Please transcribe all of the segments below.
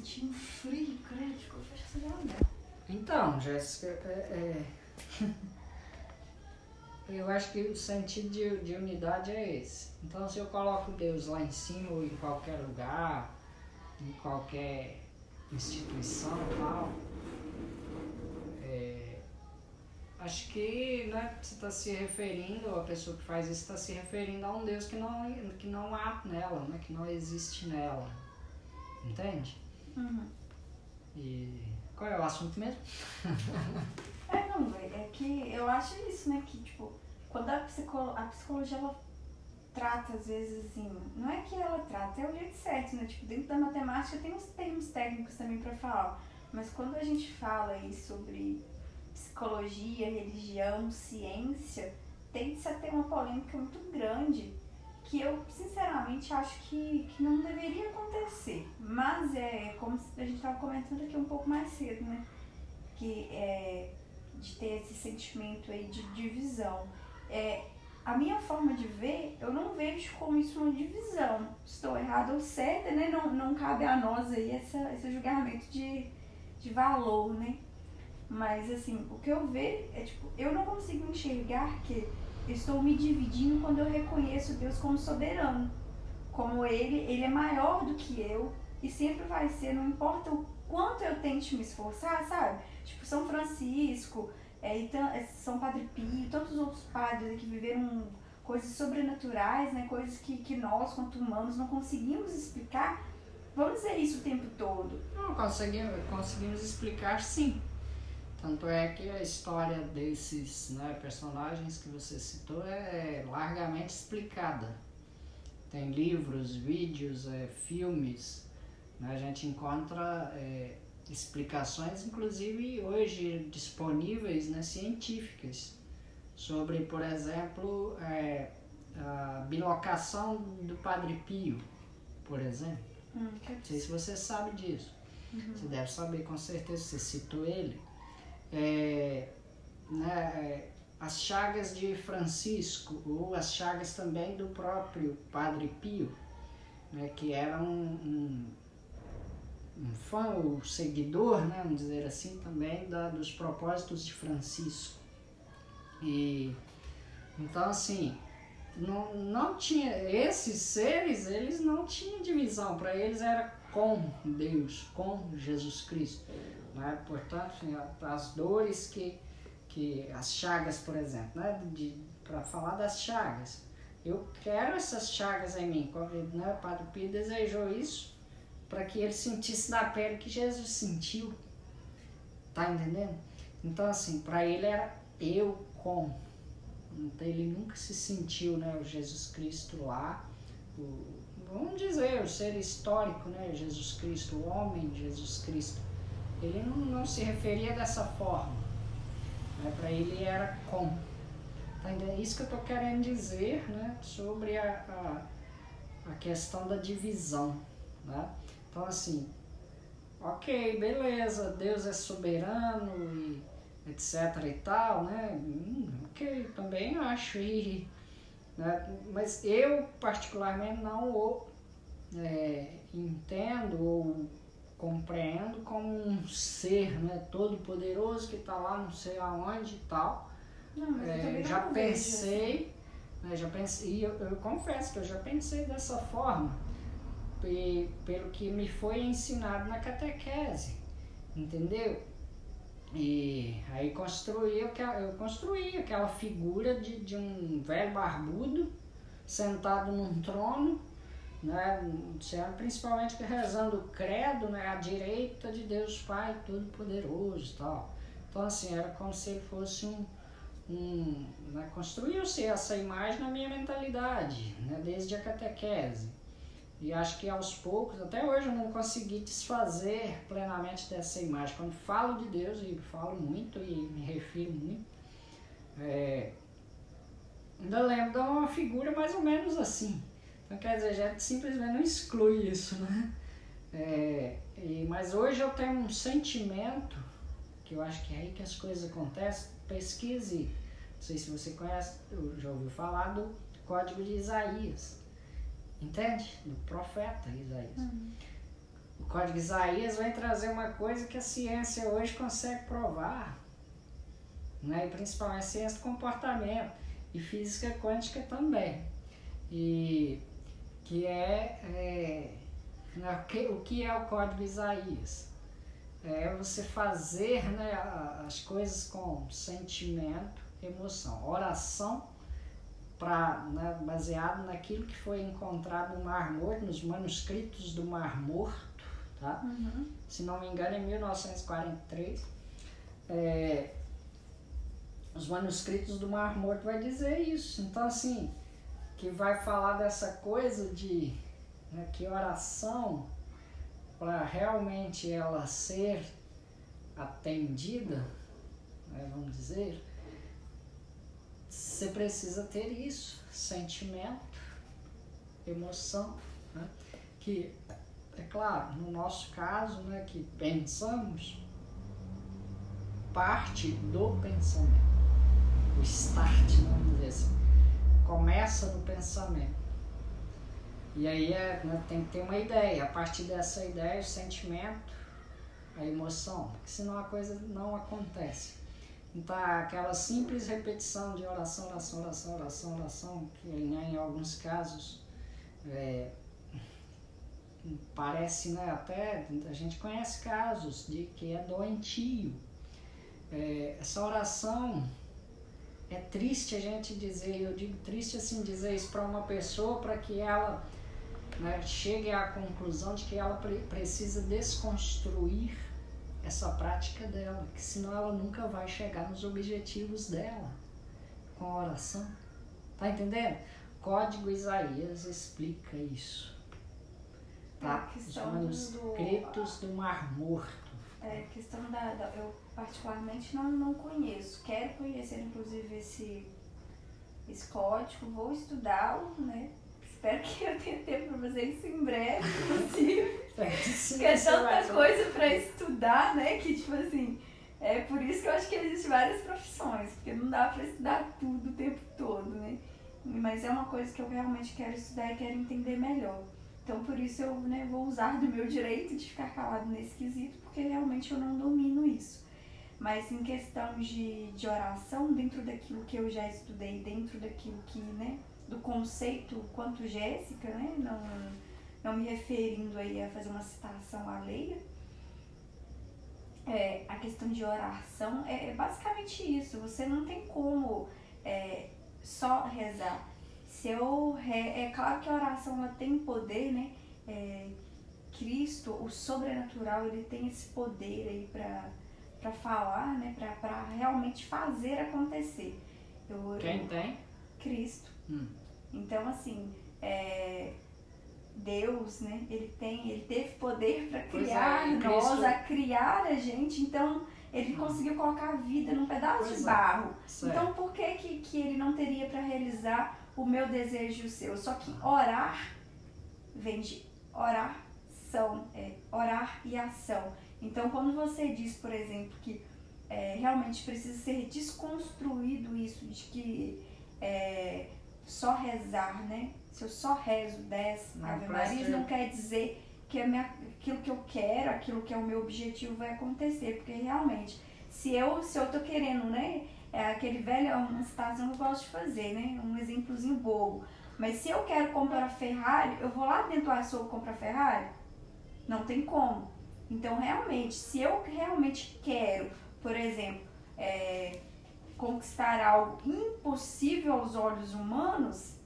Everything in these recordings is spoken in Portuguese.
senti um frio, credo, ficou fecha essa janela. Então, Jéssica, é, é... eu acho que o sentido de, de unidade é esse. Então, se eu coloco Deus lá em cima ou em qualquer lugar, em qualquer instituição tal, é, acho que né, você está se referindo, a pessoa que faz isso está se referindo a um Deus que não, que não há nela, né, que não existe nela. Entende? Uhum. E qual é o assunto mesmo? É, não, é que eu acho isso, né? Que, tipo, quando a, psicolo a psicologia ela trata, às vezes, assim, não é que ela trata, é o jeito certo, né? Tipo, dentro da matemática tem uns termos técnicos também para falar. Mas quando a gente fala aí sobre psicologia, religião, ciência, tende-se a ter uma polêmica muito grande que eu sinceramente acho que, que não deveria acontecer. Mas é como a gente estava comentando aqui um pouco mais cedo, né? Que é de ter esse sentimento aí de divisão. É, a minha forma de ver, eu não vejo como isso uma divisão. Estou errada ou certa, né? Não, não cabe a nós aí essa, esse julgamento de, de valor, né? Mas assim, o que eu vejo é tipo, eu não consigo enxergar que estou me dividindo quando eu reconheço Deus como soberano. Como ele, ele é maior do que eu e sempre vai ser, não importa o quanto eu tente me esforçar, sabe? Tipo, São Francisco, é, é, São Padre Pio, tantos outros padres que viveram coisas sobrenaturais, né? Coisas que, que nós, quanto humanos, não conseguimos explicar. Vamos dizer isso o tempo todo. Não, conseguimos, conseguimos explicar sim. Tanto é que a história desses né, personagens que você citou é largamente explicada. Tem livros, vídeos, é, filmes. Né, a gente encontra é, explicações, inclusive hoje disponíveis, né, científicas, sobre, por exemplo, é, a bilocação do Padre Pio, por exemplo. Hum, Não sei se você sabe disso. Uhum. Você deve saber, com certeza, você citou ele é, né, as chagas de Francisco ou as chagas também do próprio Padre Pio, né, que era um, um, um fã seguidor, né, vamos dizer assim, também da, dos propósitos de Francisco. E então assim, não, não tinha esses seres, eles não tinham divisão, para eles era com Deus, com Jesus Cristo. Né? Portanto, assim, as dores que, que as chagas, por exemplo, né? para falar das chagas, eu quero essas chagas em mim. Né? O Padre Pio desejou isso para que ele sentisse na pele que Jesus sentiu. Tá entendendo? Então, assim, para ele era eu com. Então, ele nunca se sentiu, né, o Jesus Cristo lá, o, vamos dizer, o ser histórico, né, Jesus Cristo, o homem Jesus Cristo ele não, não se referia dessa forma. Né? Para ele era com. Tá É isso que eu estou querendo dizer né? sobre a, a, a, questão da divisão. Né? Então, assim, ok, beleza, Deus é soberano e etc e tal, né? Hum, ok, também acho. E, né? Mas eu, particularmente, não o é, entendo ou compreendo como um ser né, todo poderoso que está lá não sei aonde e tal. Não, é, já pensei, assim. né, já pensei, e eu, eu, confesso que eu já pensei dessa forma, e, pelo que me foi ensinado na catequese, entendeu? E aí construí, eu construí aquela figura de, de um velho barbudo sentado num trono né, principalmente rezando o credo né, à direita de Deus Pai Todo-Poderoso tal. Então, assim, era como se ele fosse um. um né, Construiu-se essa imagem na minha mentalidade, né, desde a catequese. E acho que aos poucos, até hoje eu não consegui desfazer plenamente dessa imagem. Quando falo de Deus, e falo muito e me refiro muito, é, ainda lembro de uma figura mais ou menos assim então, quer dizer, a gente simplesmente não exclui isso, né? É, e, mas hoje eu tenho um sentimento, que eu acho que é aí que as coisas acontecem, pesquise, não sei se você conhece, já ouviu falar do Código de Isaías, entende? Do profeta Isaías. Uhum. O Código Isaías vai trazer uma coisa que a ciência hoje consegue provar, né? e principalmente a ciência do comportamento e física quântica também. E que é, é o que é o Código Isaías? É você fazer né, as coisas com sentimento, emoção. Oração pra, né, baseado naquilo que foi encontrado no Mar Morto, nos manuscritos do Mar Morto, tá? Uhum. se não me engano, em 1943. É, os manuscritos do Mar Morto vai dizer isso. Então, assim, que vai falar dessa coisa de né, que oração, para realmente ela ser atendida, né, vamos dizer, você precisa ter isso, sentimento, emoção, né? que é claro, no nosso caso, né, que pensamos, parte do pensamento, o start, vamos dizer assim, começa no pensamento. E aí é, né, tem que ter uma ideia, a partir dessa ideia, o sentimento, a emoção, porque senão a coisa não acontece. Então, aquela simples repetição de oração, oração, oração, oração, oração, que em, em alguns casos é, parece, né, até a gente conhece casos de que é doentio. É, essa oração é triste a gente dizer, eu digo triste assim dizer isso para uma pessoa para que ela né, chegue à conclusão de que ela pre precisa desconstruir essa prática dela, que senão ela nunca vai chegar nos objetivos dela com a oração. Tá entendendo? Código Isaías explica isso. Tá? Os manuscritos do... do Mar Morto. É, questão da, da, Eu particularmente não, não conheço. Quero conhecer inclusive esse, esse código, vou estudá-lo, né? Espero que eu tenha tempo para fazer isso em breve, inclusive. Porque é tanta coisa para estudar, né? Que tipo assim. É por isso que eu acho que existem várias profissões, porque não dá para estudar tudo o tempo todo, né? Mas é uma coisa que eu realmente quero estudar e quero entender melhor. Então por isso eu né, vou usar do meu direito de ficar calado nesse quesito, porque realmente eu não domino isso. Mas em questão de, de oração, dentro daquilo que eu já estudei, dentro daquilo que, né, do conceito quanto Jéssica, né? Não, não me referindo aí a fazer uma citação alheia. É, a questão de oração é, é basicamente isso. Você não tem como é, só rezar. Se eu re... É claro que a oração ela tem poder, né? É, Cristo, o sobrenatural, ele tem esse poder aí para falar, né? Para realmente fazer acontecer. Eu, Quem tem? Cristo. Hum. Então, assim, é, Deus, né? Ele tem, ele teve poder para é, criar é, nós, a criar a gente. Então, ele hum. conseguiu colocar a vida num pedaço pois de é. barro. É. Então, por que, que que ele não teria para realizar o meu desejo e o seu? Só que orar vem de oração, é orar e ação. Então, quando você diz, por exemplo, que é, realmente precisa ser desconstruído isso de que é, só rezar, né? Se eu só rezo 10 Ave Marias, não quer dizer que minha, aquilo que eu quero, aquilo que é o meu objetivo vai acontecer, porque realmente, se eu, se eu tô querendo, né? É aquele velho, é uma citação que eu gosto de fazer, né? Um exemplozinho bobo. Mas se eu quero comprar Ferrari, eu vou lá dentro do açougue comprar Ferrari? Não tem como. Então, realmente, se eu realmente quero, por exemplo, é, conquistar algo impossível aos olhos humanos,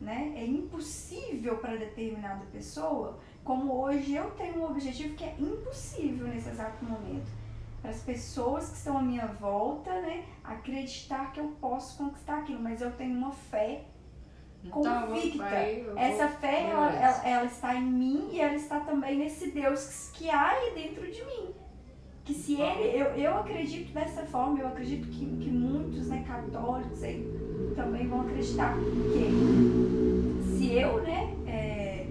né? É impossível para determinada pessoa, como hoje eu tenho um objetivo que é impossível nesse exato momento. Para as pessoas que estão à minha volta, né, acreditar que eu posso conquistar aquilo, mas eu tenho uma fé então, convicta. Pai, Essa fé, ela, ela, ela, está em mim e ela está também nesse Deus que, que há aí dentro de mim que se ele, eu, eu acredito dessa forma, eu acredito que, que muitos né, católicos aí também vão acreditar que se eu, né, é,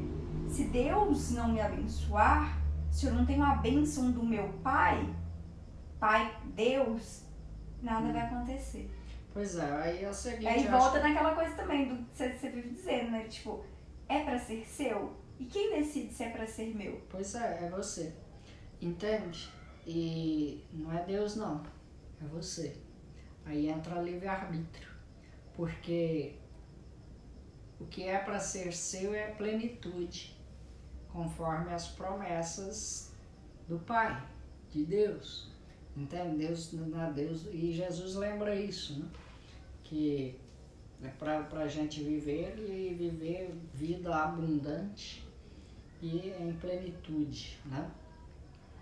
se Deus não me abençoar, se eu não tenho a bênção do meu pai, pai Deus, nada vai acontecer. Pois é, aí é o seguinte. Aí volta acho... naquela coisa também do que você, você vive dizendo, né? Tipo, é para ser seu? E quem decide se é para ser meu? Pois é, é você. Entende? E não é Deus não, é você. Aí entra livre-arbítrio. Porque o que é para ser seu é plenitude, conforme as promessas do Pai, de Deus. Entende? Deus, Deus, e Jesus lembra isso, né? que é para a gente viver e viver vida abundante e em plenitude. Né?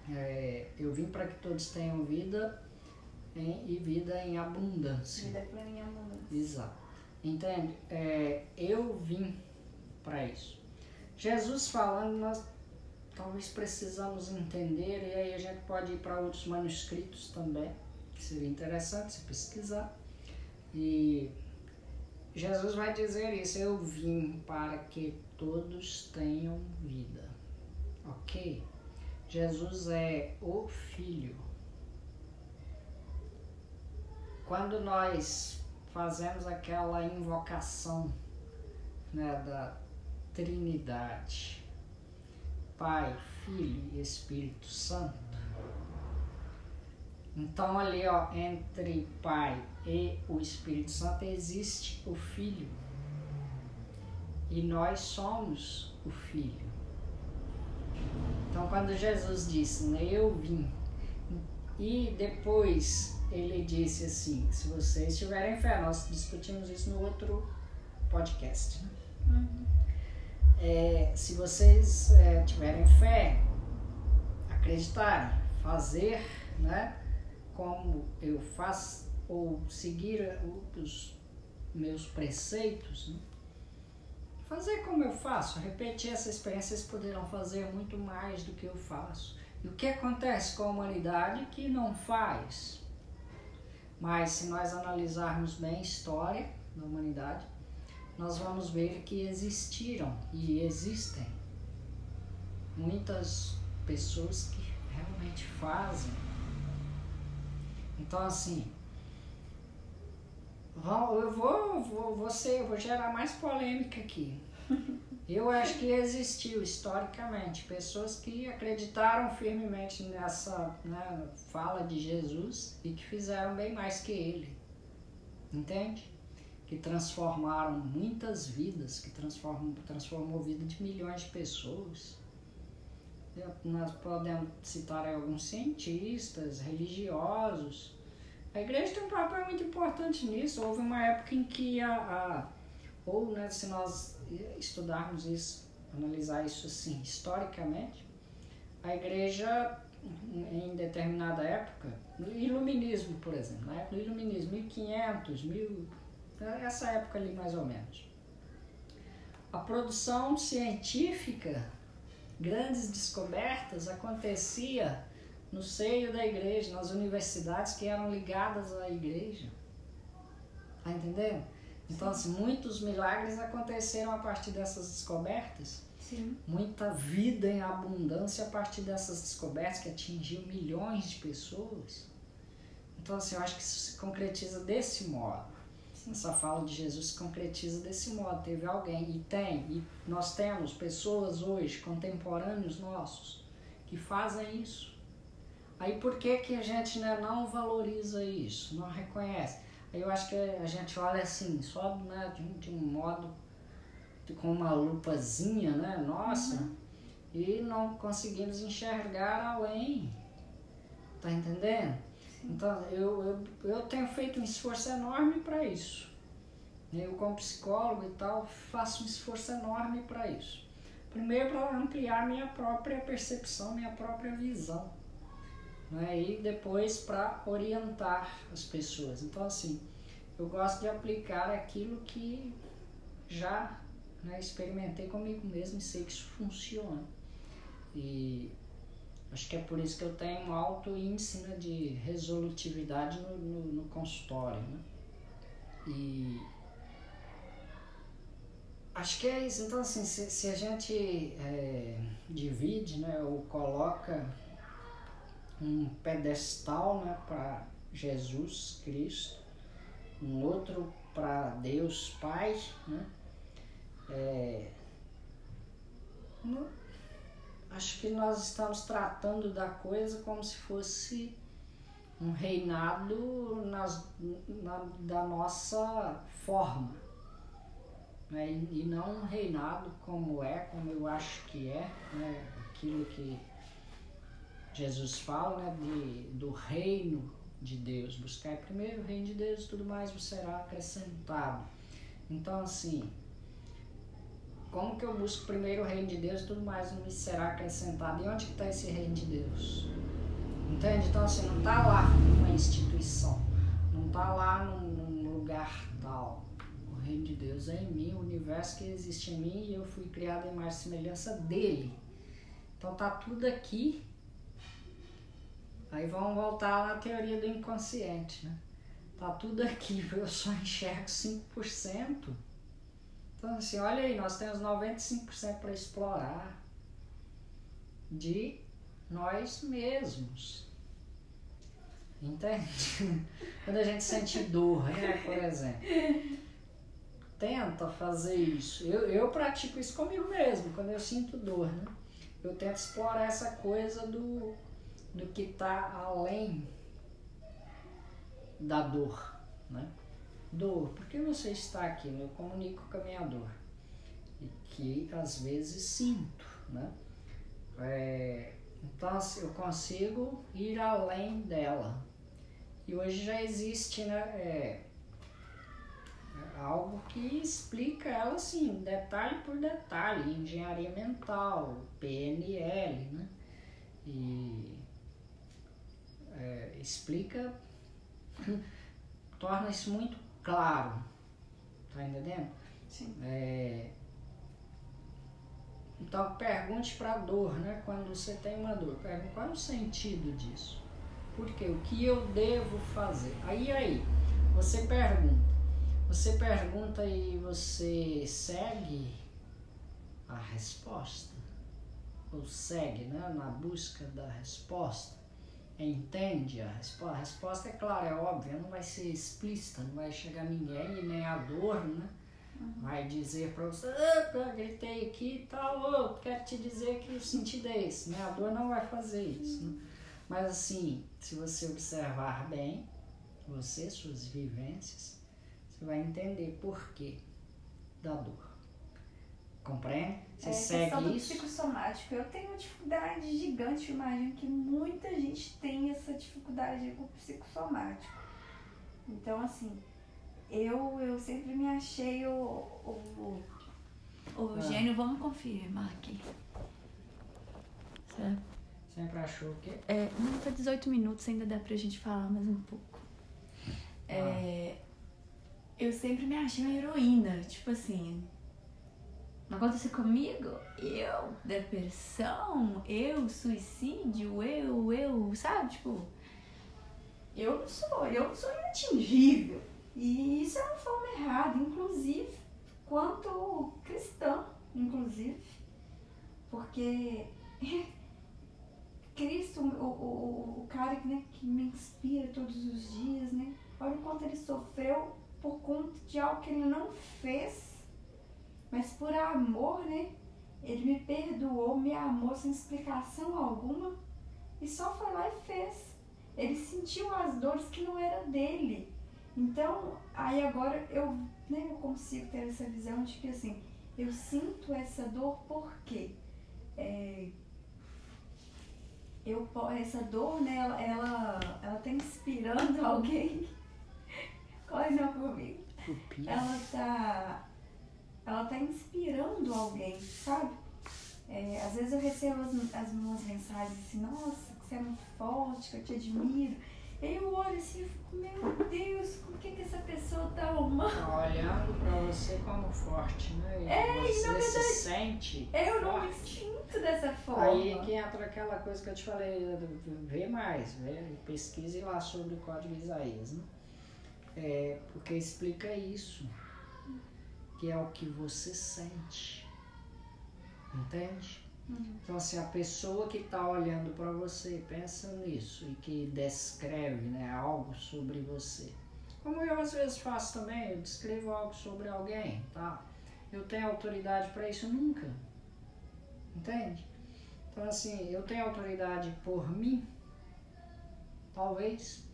É, eu vim para que todos tenham vida em, e vida em abundância. Vida plena em abundância. Exato. Entende? É, eu vim para isso. Jesus falando, nós talvez precisamos entender, e aí a gente pode ir para outros manuscritos também, que seria interessante se pesquisar. E Jesus vai dizer isso: Eu vim para que todos tenham vida. Ok? Jesus é o Filho. Quando nós fazemos aquela invocação né, da Trindade, Pai, Filho e Espírito Santo, então ali ó, entre Pai e o Espírito Santo existe o Filho. E nós somos o Filho. Então quando Jesus disse, né, eu vim, e depois ele disse assim, se vocês tiverem fé, nós discutimos isso no outro podcast. Né? Uhum. É, se vocês é, tiverem fé, acreditarem, fazer, né? como eu faço, ou seguir os meus preceitos, né? Fazer como eu faço, repetir essa experiência, vocês poderão fazer muito mais do que eu faço. E o que acontece com a humanidade que não faz? Mas se nós analisarmos bem a história da humanidade, nós vamos ver que existiram e existem muitas pessoas que realmente fazem então, assim, eu vou, vou, você, eu vou gerar mais polêmica aqui. Eu acho que existiu historicamente pessoas que acreditaram firmemente nessa né, fala de Jesus e que fizeram bem mais que ele. Entende? Que transformaram muitas vidas, que transformam, transformou a vida de milhões de pessoas. Nós podemos citar alguns cientistas, religiosos. A igreja tem um papel muito importante nisso. Houve uma época em que a, a ou né, se nós estudarmos isso, analisar isso assim historicamente, a igreja em determinada época, no iluminismo, por exemplo, na época do iluminismo, 1500, 1000, essa época ali mais ou menos. A produção científica grandes descobertas acontecia no seio da igreja, nas universidades que eram ligadas à igreja. Tá entendendo? Então, assim, muitos milagres aconteceram a partir dessas descobertas. Sim. Muita vida em abundância a partir dessas descobertas que atingiu milhões de pessoas. Então, assim, eu acho que isso se concretiza desse modo. Essa fala de Jesus se concretiza desse modo. Teve alguém, e tem, e nós temos pessoas hoje, contemporâneos nossos, que fazem isso. Aí por que, que a gente né, não valoriza isso, não reconhece? Aí eu acho que a gente olha assim, só né, de, de um modo, de, com uma lupazinha, né, nossa, uhum. e não conseguimos enxergar além. Tá entendendo? Então, eu, eu, eu tenho feito um esforço enorme para isso. Eu, como psicólogo e tal, faço um esforço enorme para isso. Primeiro, para ampliar minha própria percepção, minha própria visão. Né? E depois, para orientar as pessoas. Então, assim, eu gosto de aplicar aquilo que já né, experimentei comigo mesmo e sei que isso funciona. E Acho que é por isso que eu tenho um alto índice né, de resolutividade no, no, no consultório. Né? E acho que é isso. Então, assim, se, se a gente é, divide né, ou coloca um pedestal né, para Jesus Cristo, um outro para Deus Pai, né? É, acho que nós estamos tratando da coisa como se fosse um reinado nas, na, da nossa forma. Né? E, não um reinado como é, como eu acho que é, né? aquilo que Jesus fala né? De, do reino de Deus. Buscar primeiro o reino de Deus tudo mais vos será acrescentado. Então, assim, como que eu busco primeiro o reino de Deus tudo mais me será acrescentado? E onde que está esse reino de Deus? Entende? Então, assim, não está lá numa instituição, não está lá num, num lugar tal. O reino de Deus é em mim, o universo que existe em mim e eu fui criado em mais semelhança dele. Então tá tudo aqui. Aí vamos voltar na teoria do inconsciente, né? Tá tudo aqui, eu só enxergo 5%. Então assim, olha aí, nós temos 95% para explorar de nós mesmos. Entende? Quando a gente sente dor, né, por exemplo. Tenta fazer isso. Eu, eu pratico isso comigo mesmo, quando eu sinto dor, né? Eu tento explorar essa coisa do, do que está além da dor, né? Dor, por que você está aqui? Eu comunico com a minha dor. E que às vezes sinto, né? É, então assim, eu consigo ir além dela. E hoje já existe né, é, algo que explica ela assim, detalhe por detalhe, engenharia mental, PNL, né? E é, explica, torna isso muito claro, tá entendendo? Sim. É, então pergunte para a dor, né? Quando você tem uma dor, pergunte qual é o sentido disso? Por quê? O que eu devo fazer? Aí aí, você pergunta. Você pergunta e você segue a resposta. Ou segue né, na busca da resposta. Entende a resposta? A resposta é clara, é óbvia, não vai ser explícita, não vai chegar ninguém nem a dor, né? Uhum. Vai dizer para você, ah, gritei aqui e tal, oh, quero te dizer que o sentido é esse, né? A dor não vai fazer isso. Né? Mas assim, se você observar bem, você, suas vivências, você vai entender por que da dor. Compreende? Você é, segue isso? psicossomático. Eu tenho uma dificuldade gigante, imagino que muita gente tem essa dificuldade com o psicossomático. Então, assim, eu, eu sempre me achei o, o, o ah. gênio. Vamos confirmar aqui. Certo? Sempre achou o quê? É, não, tá 18 minutos, ainda dá pra gente falar mais um pouco. É, ah. Eu sempre me achei uma heroína, tipo assim, não aconteceu comigo? Eu, depressão, eu, suicídio, eu, eu, sabe? Tipo, eu não sou, eu não sou inatingível. E isso é uma forma errada, inclusive, quanto cristã, inclusive. Porque Cristo, o, o, o cara que, né, que me inspira todos os dias, né? Olha o quanto ele sofreu por conta de algo que ele não fez mas por amor, né? Ele me perdoou, me amou sem explicação alguma e só foi lá e fez. Ele sentiu as dores que não era dele. Então, aí agora eu, né, eu consigo ter essa visão de que assim, eu sinto essa dor porque é, eu, essa dor, né, ela, ela, ela tá inspirando alguém. Corre não comigo. Ela tá ela tá inspirando alguém, sabe? É, às vezes eu recebo as, as minhas mensagens assim, nossa, você é muito forte, que eu te admiro. Aí eu olho assim e fico, meu Deus, por que, que essa pessoa tá amando? Olhando pra você como forte, né? E é, você verdade, se sente Eu forte. não me sinto dessa forma. Aí que entra aquela coisa que eu te falei, vê mais, vê, pesquise lá sobre o Código Isaías, né? É, porque explica isso que é o que você sente. Entende? Uhum. Então, assim, a pessoa que está olhando para você, pensa nisso e que descreve né, algo sobre você. Como eu às vezes faço também, eu descrevo algo sobre alguém, tá? Eu tenho autoridade para isso? Nunca. Entende? Então, assim, eu tenho autoridade por mim? Talvez.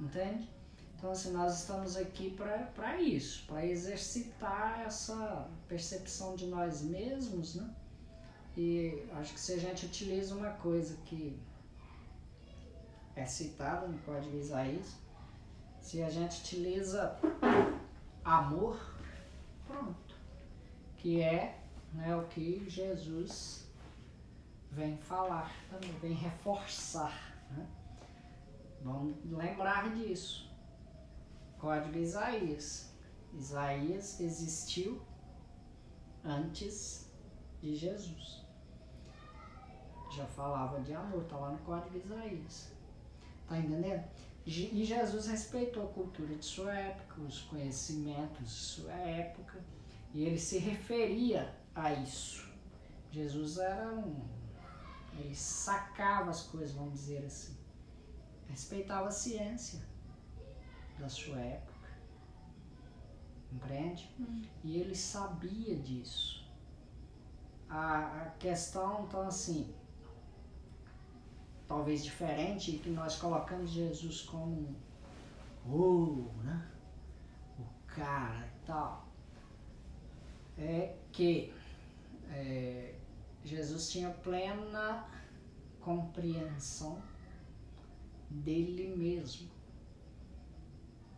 Entende? Então, assim, nós estamos aqui para isso, para exercitar essa percepção de nós mesmos, né? E acho que se a gente utiliza uma coisa que é citada no Código Isaías, se a gente utiliza amor, pronto, que é né, o que Jesus vem falar vem reforçar. Né? Vamos lembrar disso. Código Isaías. Isaías existiu antes de Jesus. Já falava de amor, tá lá no Código Isaías. Tá entendendo? E Jesus respeitou a cultura de sua época, os conhecimentos de sua época, e ele se referia a isso. Jesus era um. Ele sacava as coisas, vamos dizer assim. Respeitava a ciência da sua época. Compreende? Hum. E ele sabia disso. A, a questão, então, assim, talvez diferente, que nós colocamos Jesus como o, né? o cara e tal, é que é, Jesus tinha plena compreensão dele mesmo,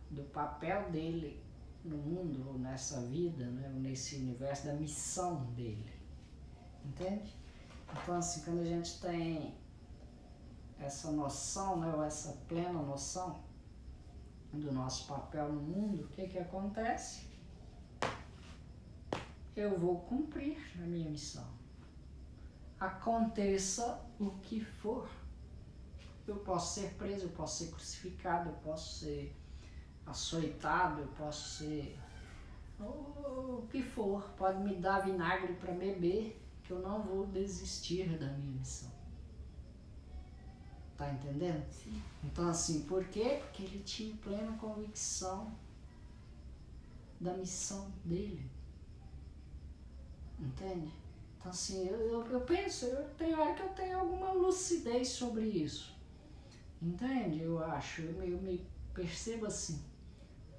do papel dele no mundo, ou nessa vida, né, nesse universo, da missão dele. Entende? Então, assim, quando a gente tem essa noção, né, ou essa plena noção do nosso papel no mundo, o que, que acontece? Eu vou cumprir a minha missão. Aconteça o que for. Eu posso ser preso, eu posso ser crucificado, eu posso ser açoitado, eu posso ser o que for. Pode me dar vinagre para beber, que eu não vou desistir da minha missão. Tá entendendo? Sim. Então, assim, por quê? Porque ele tinha plena convicção da missão dele. Entende? Então, assim, eu, eu, eu penso, eu tenho hora que eu tenho alguma lucidez sobre isso. Entende? Eu acho, eu me, eu me percebo assim.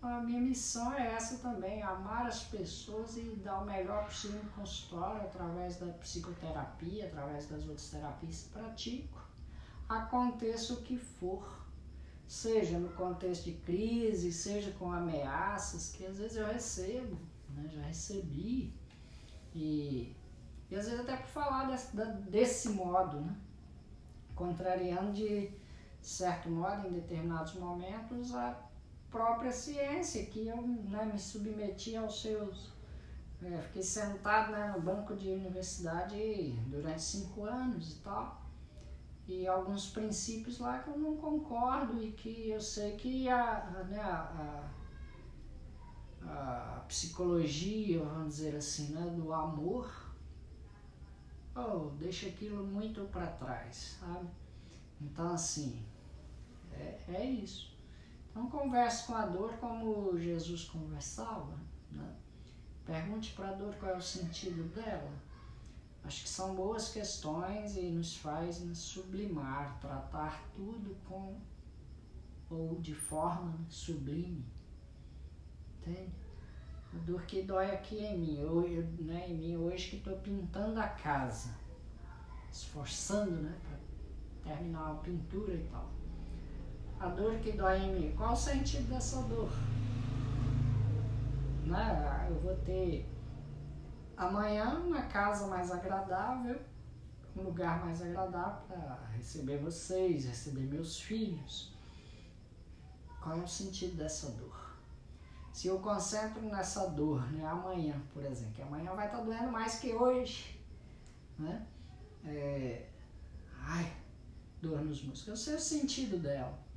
A minha missão é essa também, amar as pessoas e dar o melhor possível no consultório, através da psicoterapia, através das outras terapias que pratico aconteça o que for, seja no contexto de crise, seja com ameaças, que às vezes eu recebo, né? já recebi, e, e às vezes até por falar desse, desse modo, né? contrariando de certo modo, em determinados momentos, a própria ciência, que eu né, me submeti aos seus. É, fiquei sentado né, no banco de universidade durante cinco anos e tal e alguns princípios lá que eu não concordo e que eu sei que a, né, a, a, a psicologia, vamos dizer assim, né, do amor, oh, deixa aquilo muito para trás, sabe? Então, assim, é, é isso. Então, converse com a dor como Jesus conversava, né? Pergunte para a dor qual é o sentido dela Acho que são boas questões e nos faz nos sublimar, tratar tudo com ou de forma sublime. Entende? A dor que dói aqui em mim, eu, eu né, em mim hoje que estou pintando a casa, esforçando né, para terminar a pintura e tal. A dor que dói em mim, qual o sentido dessa dor? Né? Eu vou ter amanhã uma casa mais agradável, um lugar mais agradável para receber vocês, receber meus filhos. Qual é o sentido dessa dor? Se eu concentro nessa dor, né, amanhã, por exemplo, que amanhã vai estar tá doendo mais que hoje, né? É, ai, dor nos músculos. Eu sei o sentido dela.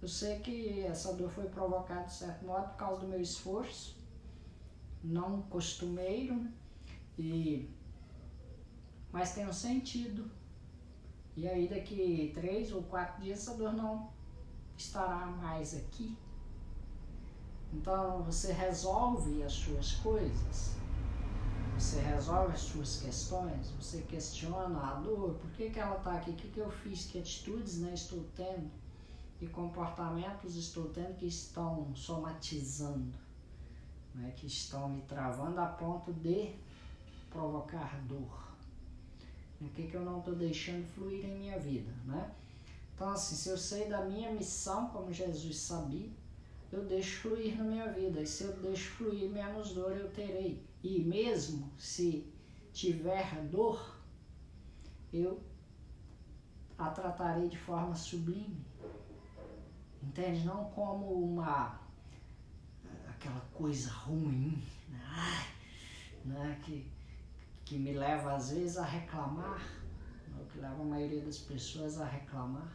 Eu sei que essa dor foi provocada, de certo modo, por causa do meu esforço, não costumeiro, né? E, mas tem um sentido. E aí daqui três ou quatro dias essa dor não estará mais aqui. Então você resolve as suas coisas. Você resolve as suas questões, você questiona a dor, por que, que ela está aqui, o que, que eu fiz, que atitudes né, estou tendo, que comportamentos estou tendo que estão somatizando, né, que estão me travando a ponto de provocar dor. O que, que eu não estou deixando fluir em minha vida, né? Então, assim, se eu sei da minha missão, como Jesus sabia, eu deixo fluir na minha vida. E se eu deixo fluir, menos dor eu terei. E mesmo se tiver dor, eu a tratarei de forma sublime. Entende? Não como uma aquela coisa ruim, né? né? Que, que me leva às vezes a reclamar, né? o que leva a maioria das pessoas a reclamar.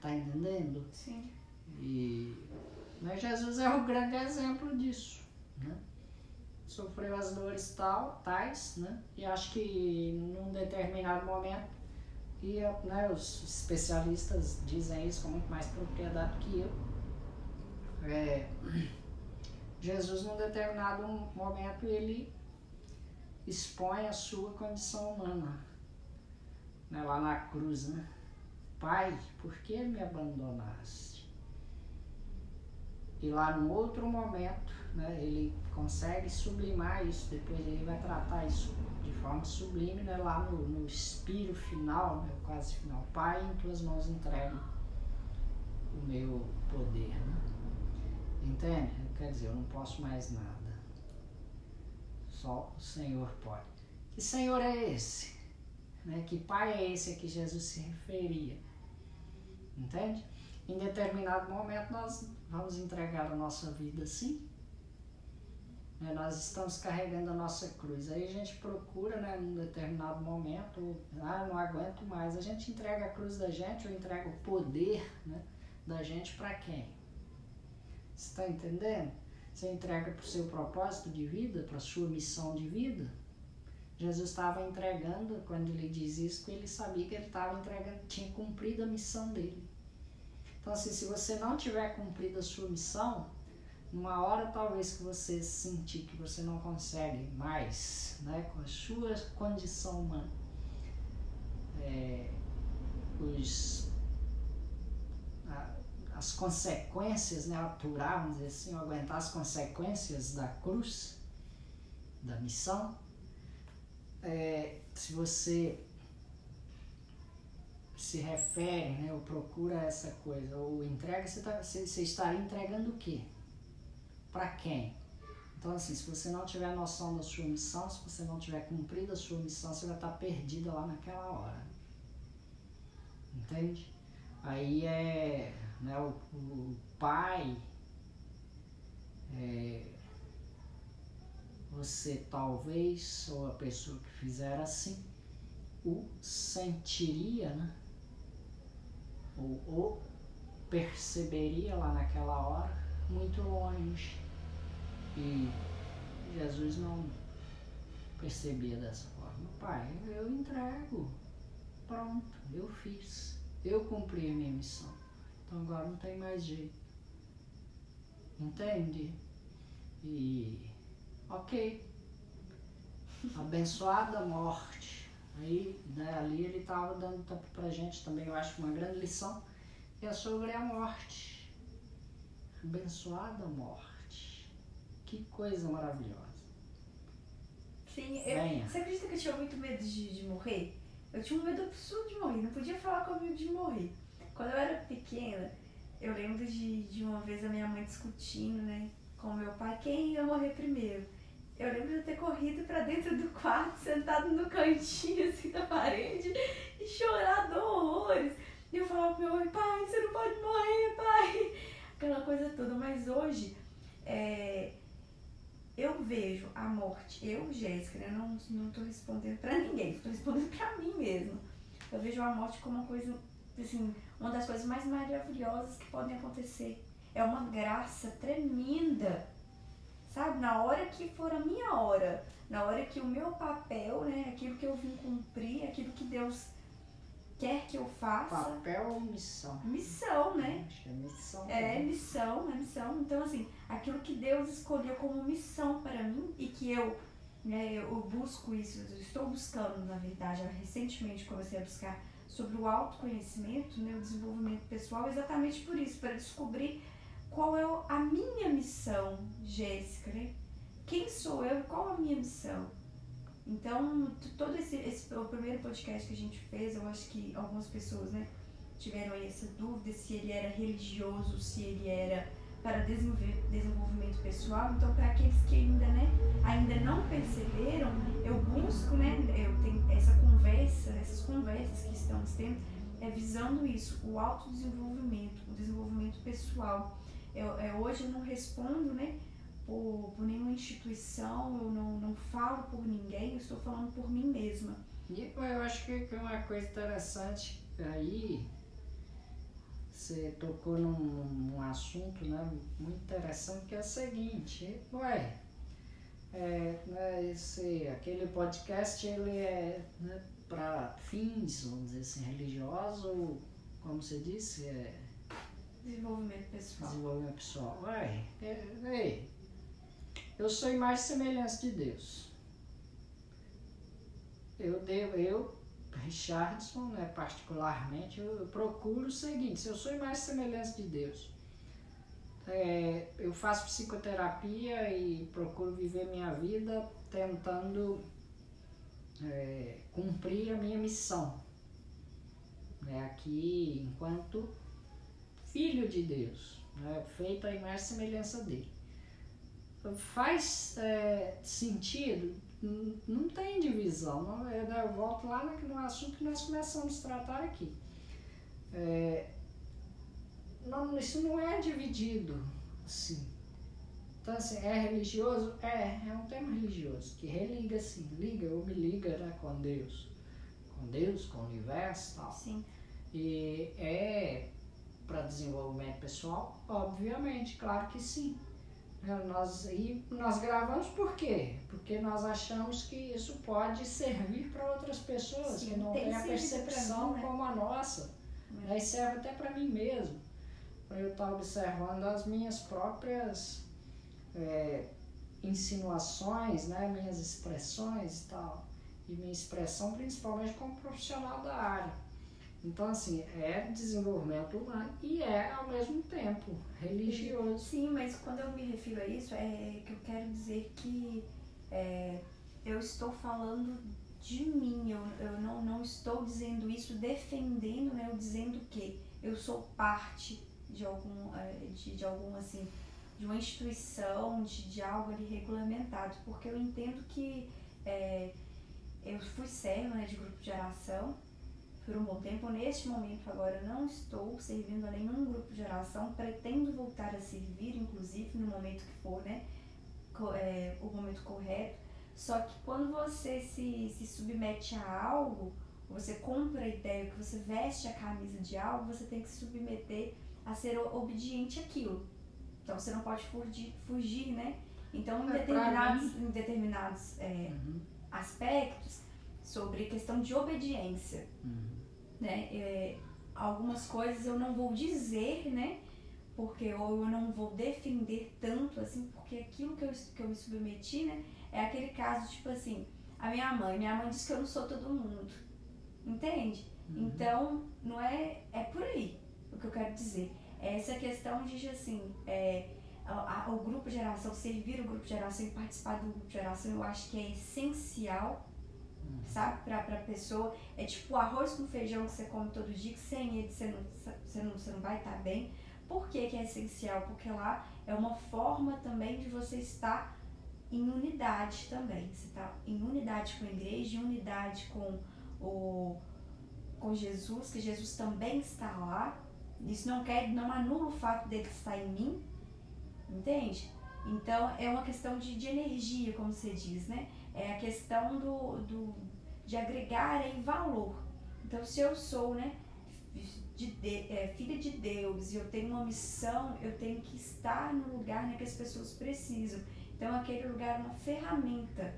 Tá entendendo? Sim. E mas Jesus é o grande exemplo disso, né? Sofreu as dores tal, tais, né? E acho que num determinado momento e né, os especialistas dizem isso com muito mais propriedade que eu. É, Jesus, num determinado momento, ele expõe a sua condição humana né, lá na cruz, né? Pai, por que me abandonaste? E lá num outro momento, né, ele consegue sublimar isso, depois ele vai tratar isso de forma sublime, né, lá no, no espírito final, né, quase final. Pai, em tuas mãos entrego o meu poder. Né? Entende? Quer dizer, eu não posso mais nada. Só o Senhor pode. Que Senhor é esse? Né? Que Pai é esse a que Jesus se referia? Entende? Em determinado momento nós vamos entregar a nossa vida assim. Né? Nós estamos carregando a nossa cruz. Aí a gente procura, né, num determinado momento, ah, não aguento mais. A gente entrega a cruz da gente ou entrega o poder né, da gente para quem? Está entendendo? Você entrega para o seu propósito de vida, para a sua missão de vida. Jesus estava entregando, quando ele diz isso, ele sabia que ele estava entregando, tinha cumprido a missão dele. Então, assim, se você não tiver cumprido a sua missão, numa hora talvez que você sentir que você não consegue mais, né, com a sua condição humana, é, os, a, as consequências, né, aturar, vamos dizer assim, aguentar as consequências da cruz, da missão, é, se você se refere, né, ou procura essa coisa, ou entrega, você, tá, você, você entregando o quê? Para quem? Então, assim, se você não tiver noção da sua missão, se você não tiver cumprido a sua missão, você vai estar perdida lá naquela hora. Entende? Aí é né, o, o pai, é, você talvez, ou a pessoa que fizer assim, o sentiria, né? Ou, ou perceberia lá naquela hora muito longe. E Jesus não percebia dessa forma. Pai, eu entrego. Pronto, eu fiz. Eu cumpri a minha missão. Então agora não tem mais jeito. Entende? E ok. Abençoada morte Aí, ali ele estava dando para gente também, eu acho, uma grande lição, que é sobre a morte. Abençoada morte. Que coisa maravilhosa. Sim, eu, você acredita que eu tinha muito medo de, de morrer? Eu tinha um medo absurdo de morrer, não podia falar comigo de morrer. Quando eu era pequena, eu lembro de, de uma vez a minha mãe discutindo, né, com meu pai, quem ia morrer primeiro. Eu lembro de eu ter corrido para dentro do quarto, sentado no cantinho assim da parede e chorado horrores. E eu falava pro meu pai, pai, você não pode morrer, pai. Aquela coisa toda. Mas hoje, é, eu vejo a morte, eu, Jéssica, né, não, não tô respondendo para ninguém, estou respondendo para mim mesma. Eu vejo a morte como uma coisa, assim, uma das coisas mais maravilhosas que podem acontecer. É uma graça tremenda sabe? Na hora que for a minha hora, na hora que o meu papel, né, aquilo que eu vim cumprir, aquilo que Deus quer que eu faça. Papel ou missão? Missão, né? Acho que é missão. É, missão, é missão. Então, assim, aquilo que Deus escolheu como missão para mim e que eu né, eu busco isso, eu estou buscando, na verdade, recentemente comecei a buscar sobre o autoconhecimento, né, o desenvolvimento pessoal, exatamente por isso, para descobrir qual é a minha missão, Jéssica, né? Quem sou eu qual a minha missão? Então, todo esse, esse o primeiro podcast que a gente fez, eu acho que algumas pessoas, né, tiveram aí essa dúvida se ele era religioso, se ele era para desenvolvimento pessoal. Então, para aqueles que ainda, né, ainda não perceberam, eu busco, né, eu tenho essa conversa, essas conversas que estamos tendo, é visando isso, o autodesenvolvimento, o desenvolvimento pessoal. Eu, é, hoje eu não respondo, né, por, por nenhuma instituição, eu não, não falo por ninguém, eu estou falando por mim mesma. E eu acho que uma coisa interessante aí, você tocou num, num assunto né, muito interessante que é o seguinte, ué, é, né, esse, aquele podcast ele é né, para fins, vamos dizer assim, religiosos, como você disse, é desenvolvimento pessoal. Desenvolvimento pessoal. Ué, é, é, eu sou imagem e semelhança de Deus. Eu devo, eu Richardson, né, particularmente, eu, eu, procuro o seguinte, se eu sou mais semelhança de Deus, é, eu faço psicoterapia e procuro viver minha vida tentando é, cumprir a minha missão. Né, aqui, enquanto filho de Deus, né, feito a imagem e semelhança dele. Faz é, sentido não tem divisão. Não, eu, eu volto lá no, no, assunto que nós começamos a tratar aqui. É, não, isso não é dividido assim. Então, assim, é religioso? É, é um tema religioso, que religa, assim, liga ou me liga né, com Deus. Com Deus, com o universo e tal. Sim. E é para desenvolvimento pessoal? Obviamente, claro que sim. É, nós, e nós gravamos por quê? Porque nós achamos que isso pode servir para outras pessoas Sim, que não têm a percepção mim, né? como a nossa. É. E serve até para mim mesmo. Para eu estar observando as minhas próprias é, insinuações, né? minhas expressões e tal. E minha expressão principalmente como profissional da área. Então, assim, é desenvolvimento humano e é, ao mesmo tempo, religioso. Sim, mas quando eu me refiro a isso, é que eu quero dizer que é, eu estou falando de mim, eu, eu não, não estou dizendo isso defendendo, né? Eu dizendo que eu sou parte de algum, é, de, de algum assim, de uma instituição, de, de algo ali regulamentado, porque eu entendo que é, eu fui serva né, de grupo de oração por um bom tempo. Neste momento, agora, não estou servindo a nenhum grupo de oração, pretendo voltar a servir, inclusive, no momento que for, né? É, o momento correto. Só que quando você se, se submete a algo, você compra a ideia, que você veste a camisa de algo, você tem que se submeter a ser obediente àquilo. Então você não pode fugir, fugir né? Então, em é, determinados, em determinados é, uhum. aspectos, sobre questão de obediência. Uhum né? É, algumas coisas eu não vou dizer, né? Porque ou eu não vou defender tanto assim, porque aquilo que eu, que eu me submeti, né? É aquele caso, tipo assim, a minha mãe, minha mãe disse que eu não sou todo mundo. Entende? Uhum. Então, não é. É por aí o que eu quero dizer. É essa questão de assim, é, a, a, o grupo de geração, servir o grupo de geração e participar do grupo de geração, eu acho que é essencial sabe? Pra, pra pessoa. É tipo arroz com feijão que você come todo dia, que sem ele você não, você não, você não vai estar bem. Por que, que é essencial? Porque lá é uma forma também de você estar em unidade também. Você está em unidade com a igreja, em unidade com o com Jesus, que Jesus também está lá. Isso não quer, não anula o fato dele estar em mim, entende? Então é uma questão de, de energia, como você diz, né? É a questão do, do, de agregar em valor. Então, se eu sou né, de, de, é, filha de Deus e eu tenho uma missão, eu tenho que estar no lugar né, que as pessoas precisam. Então, aquele lugar é uma ferramenta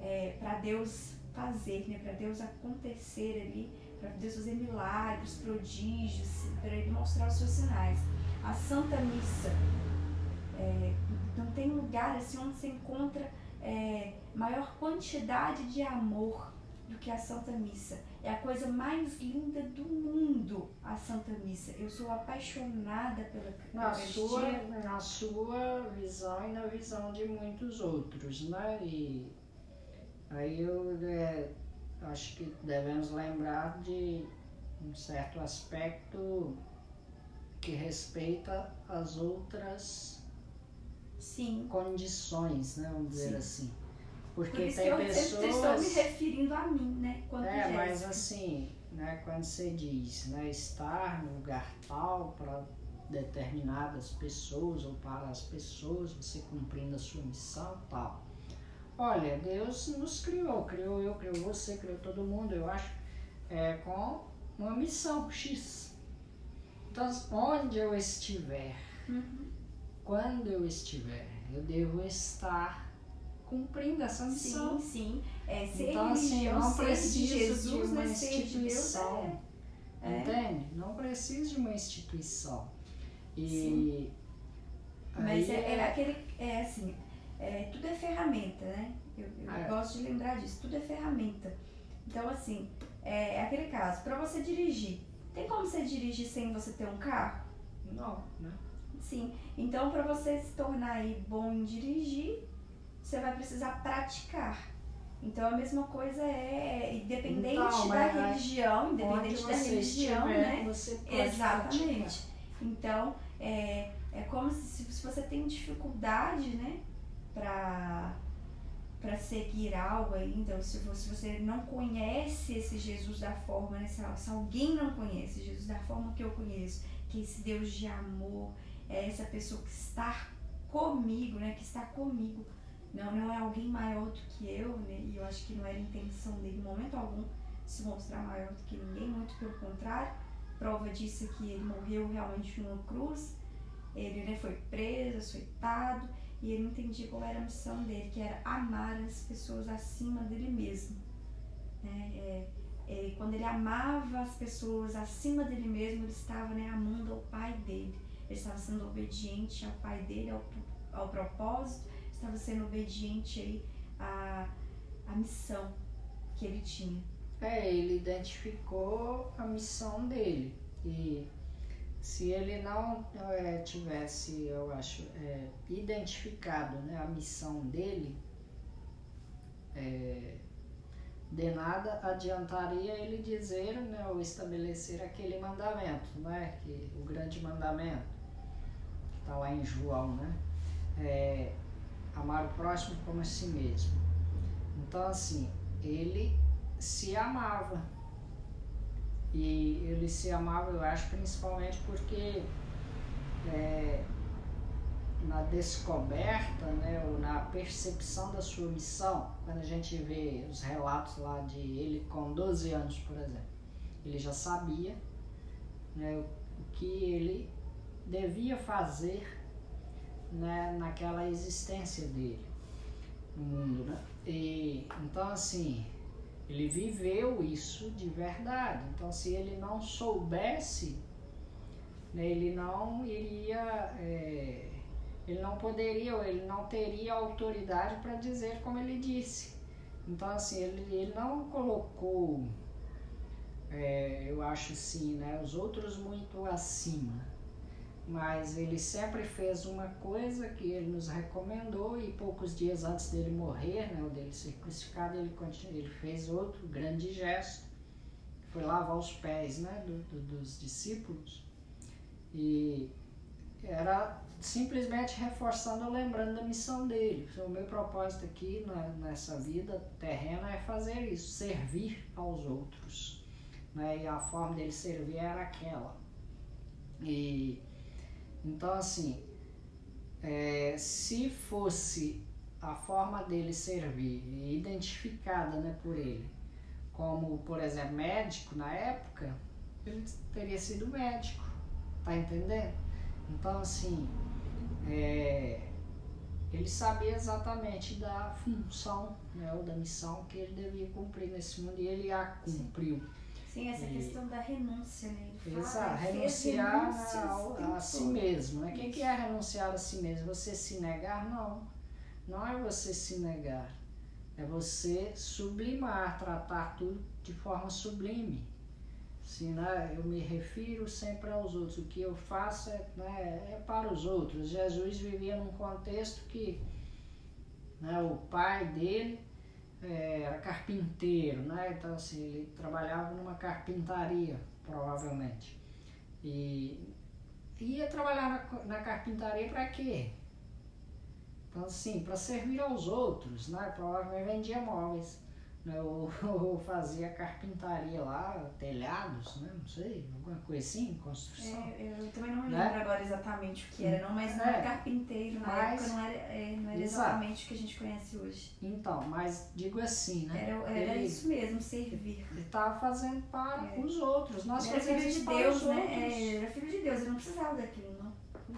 é, para Deus fazer, né, para Deus acontecer ali, para Deus fazer milagres, prodígios, para Ele mostrar os seus sinais. A Santa Missa, é, não tem lugar assim onde você encontra é, maior quantidade de amor do que a Santa Missa. É a coisa mais linda do mundo, a Santa Missa. Eu sou apaixonada pela na sua Na sua visão e na visão de muitos outros, né? E aí eu é, acho que devemos lembrar de um certo aspecto que respeita as outras Sim. condições, né? Vamos dizer Sim. assim. Porque Por isso tem que eu pessoas. estou me referindo a mim, né? Quanto é, Jéssica. mas assim, né, quando você diz né, estar no lugar tal para determinadas pessoas ou para as pessoas, você cumprindo a sua missão tal. Olha, Deus nos criou, criou eu, criou você, criou todo mundo, eu acho, é, com uma missão X. Então, onde eu estiver, uhum. Quando eu estiver, eu devo estar cumprindo essa missão. Sim, sim. É, então, assim, eu não preciso de, Jesus, de uma instituição. De Deus, é. é. Entende? Não preciso de uma instituição. E sim. Mas é, é, é, aquele. É assim, é, tudo é ferramenta, né? Eu, eu é. gosto de lembrar disso, tudo é ferramenta. Então, assim, é, é aquele caso, para você dirigir, tem como você dirigir sem você ter um carro? Não, né? Sim. Então, para você se tornar aí bom em dirigir, você vai precisar praticar. Então a mesma coisa é independente então, da religião, independente da religião, estiver, né? Você Exatamente. Praticar. Então é, é como se, se você tem dificuldade, né, para para seguir algo aí, então se você, se você não conhece esse Jesus da forma, né, se, se alguém não conhece Jesus da forma que eu conheço, que é esse Deus de amor, é essa pessoa que está comigo, né, que está comigo, não, não é alguém maior do que eu, né, e eu acho que não era intenção dele em momento algum se mostrar maior do que ninguém, muito pelo contrário, prova disso é que ele morreu realmente numa cruz, ele né, foi preso, açoitado, e ele entendia qual era a missão dele, que era amar as pessoas acima dele mesmo. Né? É, é, quando ele amava as pessoas acima dele mesmo, ele estava né, amando ao pai dele. Ele estava sendo obediente ao pai dele, ao, ao propósito, estava sendo obediente aí à, à missão que ele tinha. É, ele identificou a missão dele. E se ele não é, tivesse, eu acho, é, identificado né, a missão dele, é, de nada adiantaria ele dizer né, ou estabelecer aquele mandamento, né, que, o grande mandamento, está lá em João, né, é, amar o próximo como a si mesmo. Então, assim, ele se amava e ele se amava, eu acho, principalmente porque é, na descoberta, né, ou na percepção da sua missão, quando a gente vê os relatos lá de ele com 12 anos, por exemplo, ele já sabia né, o que ele devia fazer né, naquela existência dele no mundo, né? E, então, assim, ele viveu isso de verdade. Então, se ele não soubesse, né, ele não iria, é, ele não poderia, ou ele não teria autoridade para dizer como ele disse. Então, assim, ele, ele não colocou, é, eu acho assim, né, os outros muito acima mas ele sempre fez uma coisa que ele nos recomendou e poucos dias antes dele morrer, né, ou dele ser crucificado, ele, ele fez outro grande gesto, foi lavar os pés né, do, do, dos discípulos e era simplesmente reforçando lembrando da missão dele. O meu propósito aqui na, nessa vida terrena é fazer isso, servir aos outros. Né? E a forma dele servir era aquela. E então, assim, é, se fosse a forma dele servir identificada né, por ele, como, por exemplo, médico na época, ele teria sido médico, tá entendendo? Então, assim, é, ele sabia exatamente da função né, ou da missão que ele devia cumprir nesse mundo e ele a cumpriu. Sim. Sim, essa e... questão da renúncia, né? Exato, renunciar a, a si mesmo. Né? O que, que é renunciar a si mesmo? Você se negar? Não. não é você se negar, é você sublimar, tratar tudo de forma sublime. Se né, eu me refiro sempre aos outros, o que eu faço é, né, é para os outros. Jesus vivia num contexto que né, o pai dele era carpinteiro, né? então assim, ele trabalhava numa carpintaria, provavelmente. E ia trabalhar na, na carpintaria para quê? Então, assim, para servir aos outros, né? Provavelmente vendia móveis. Né? Ou, ou fazia carpintaria lá, telhados, né? Não sei, alguma coisa assim, construção. É, eu também não me né? lembro né? agora exatamente o que era, não, mas não era é. carpinteiro, na mas, época não era, é, não era exatamente o que a gente conhece hoje. Então, mas digo assim, né? Era, era ele, isso mesmo, servir. Ele estava fazendo para é. os outros. Nós ele era filho de Deus, né? É, ele era filho de Deus, ele não precisava daquilo, não.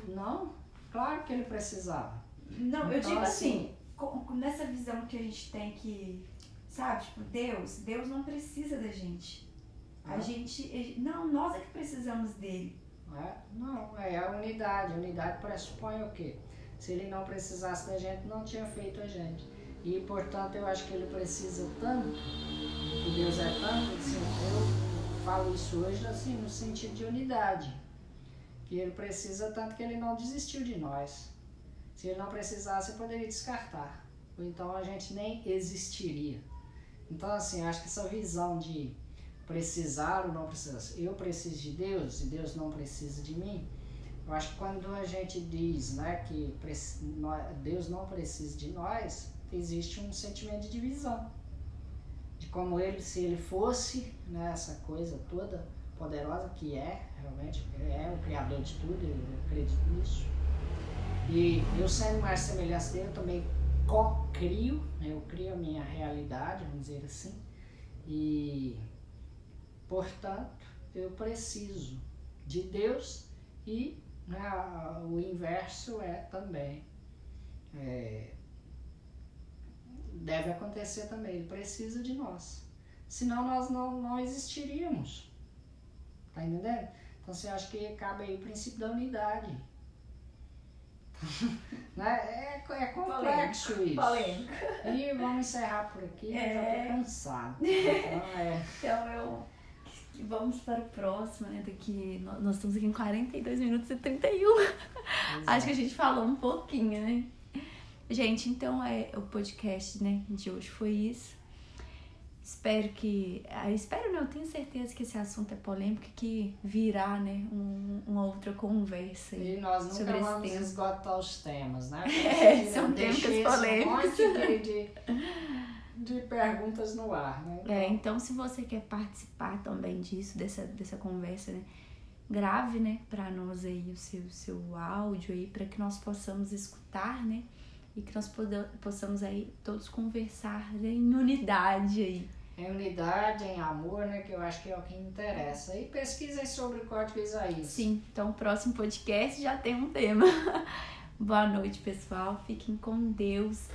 Não, claro que ele precisava. Não, eu então, digo assim, assim, nessa visão que a gente tem que, sabe, tipo, Deus, Deus não precisa da gente. A gente, não, nós é que precisamos dele. É? Não, é a unidade. A unidade pressupõe o quê? Se ele não precisasse da gente, não tinha feito a gente. E, portanto, eu acho que ele precisa tanto, que Deus é tanto, assim, eu falo isso hoje assim, no sentido de unidade. Que ele precisa tanto que ele não desistiu de nós. Se ele não precisasse, eu poderia descartar. Ou então a gente nem existiria. Então, assim, acho que essa visão de precisar ou não precisar, eu preciso de Deus e Deus não precisa de mim, eu acho que quando a gente diz né, que Deus não precisa de nós, existe um sentimento de divisão. De como ele, se ele fosse né, essa coisa toda poderosa que é, realmente, é o Criador de tudo, eu acredito nisso e eu sendo mais semelhança dele, eu também co-crio, né? eu crio a minha realidade, vamos dizer assim, e portanto eu preciso de Deus e né, o inverso é também. É, deve acontecer também, ele precisa de nós. Senão nós não, não existiríamos. Tá entendendo? Então você acha que cabe aí o princípio da unidade né? é, é complexo Polêmico. isso. Polêmico. E vamos encerrar por aqui, é... eu tô cansado. Então, é... então eu. Vamos para o próximo, né? Daqui. Nós estamos aqui em 42 minutos e 31. Exato. Acho que a gente falou um pouquinho, né? Gente, então é, o podcast né, de hoje foi isso. Espero que. Ah, espero não, eu tenho certeza que esse assunto é polêmico que virá, né, um, uma outra conversa. E nós nunca sobre vamos tema. esgotar os temas, né? É, são temas polêmicos. Um monte de, de, de, perguntas no ar, né? Então... É, então se você quer participar também disso, dessa, dessa conversa, né? Grave, né, para nós aí o seu, seu áudio aí, para que nós possamos escutar, né? E que nós possamos aí todos conversar em unidade aí. Em unidade, em amor, né? Que eu acho que é o que interessa. E pesquisem sobre o Código Isaías. Sim, então o próximo podcast já tem um tema. Boa noite, pessoal. Fiquem com Deus.